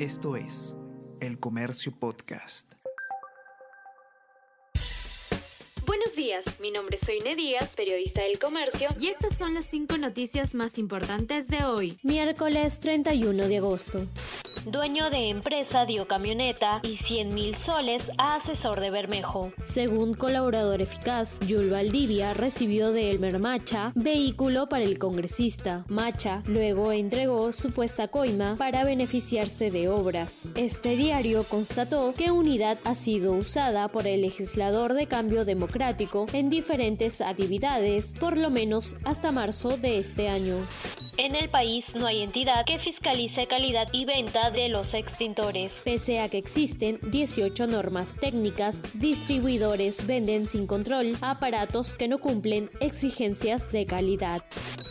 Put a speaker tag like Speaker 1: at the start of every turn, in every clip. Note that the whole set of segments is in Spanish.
Speaker 1: Esto es El Comercio Podcast.
Speaker 2: Buenos días, mi nombre es Soine Díaz, periodista del Comercio,
Speaker 3: y estas son las cinco noticias más importantes de hoy,
Speaker 4: miércoles 31 de agosto.
Speaker 2: Dueño de empresa dio camioneta y 100 mil soles a asesor de Bermejo.
Speaker 4: Según colaborador eficaz, Yul Valdivia recibió de Elmer Macha vehículo para el congresista. Macha luego entregó supuesta coima para beneficiarse de obras. Este diario constató que Unidad ha sido usada por el legislador de cambio democrático en diferentes actividades, por lo menos hasta marzo de este año.
Speaker 2: En el país no hay entidad que fiscalice calidad y venta de los extintores.
Speaker 4: Pese a que existen 18 normas técnicas, distribuidores venden sin control aparatos que no cumplen exigencias de calidad.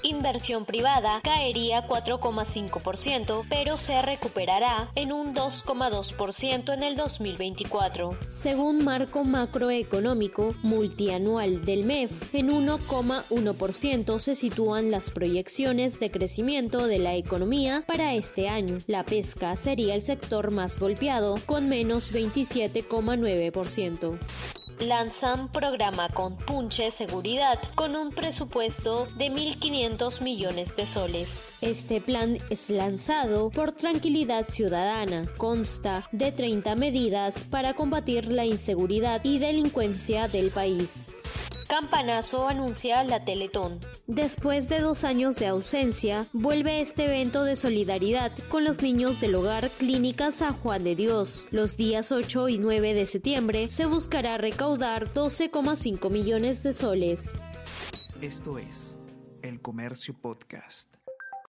Speaker 2: Inversión privada caería 4,5%, pero se recuperará en un 2,2% en el 2024.
Speaker 4: Según marco macroeconómico multianual del MEF, en 1,1% se sitúan las proyecciones de crecimiento de la economía para este año. La pesca sería el sector más golpeado, con menos 27,9%
Speaker 2: lanzan programa con Punche Seguridad con un presupuesto de 1.500 millones de soles.
Speaker 4: Este plan es lanzado por Tranquilidad Ciudadana. Consta de 30 medidas para combatir la inseguridad y delincuencia del país.
Speaker 2: Campanazo anuncia la Teletón.
Speaker 4: Después de dos años de ausencia, vuelve este evento de solidaridad con los niños del hogar Clínica San Juan de Dios. Los días 8 y 9 de septiembre se buscará recaudar 12,5 millones de soles.
Speaker 1: Esto es El Comercio Podcast.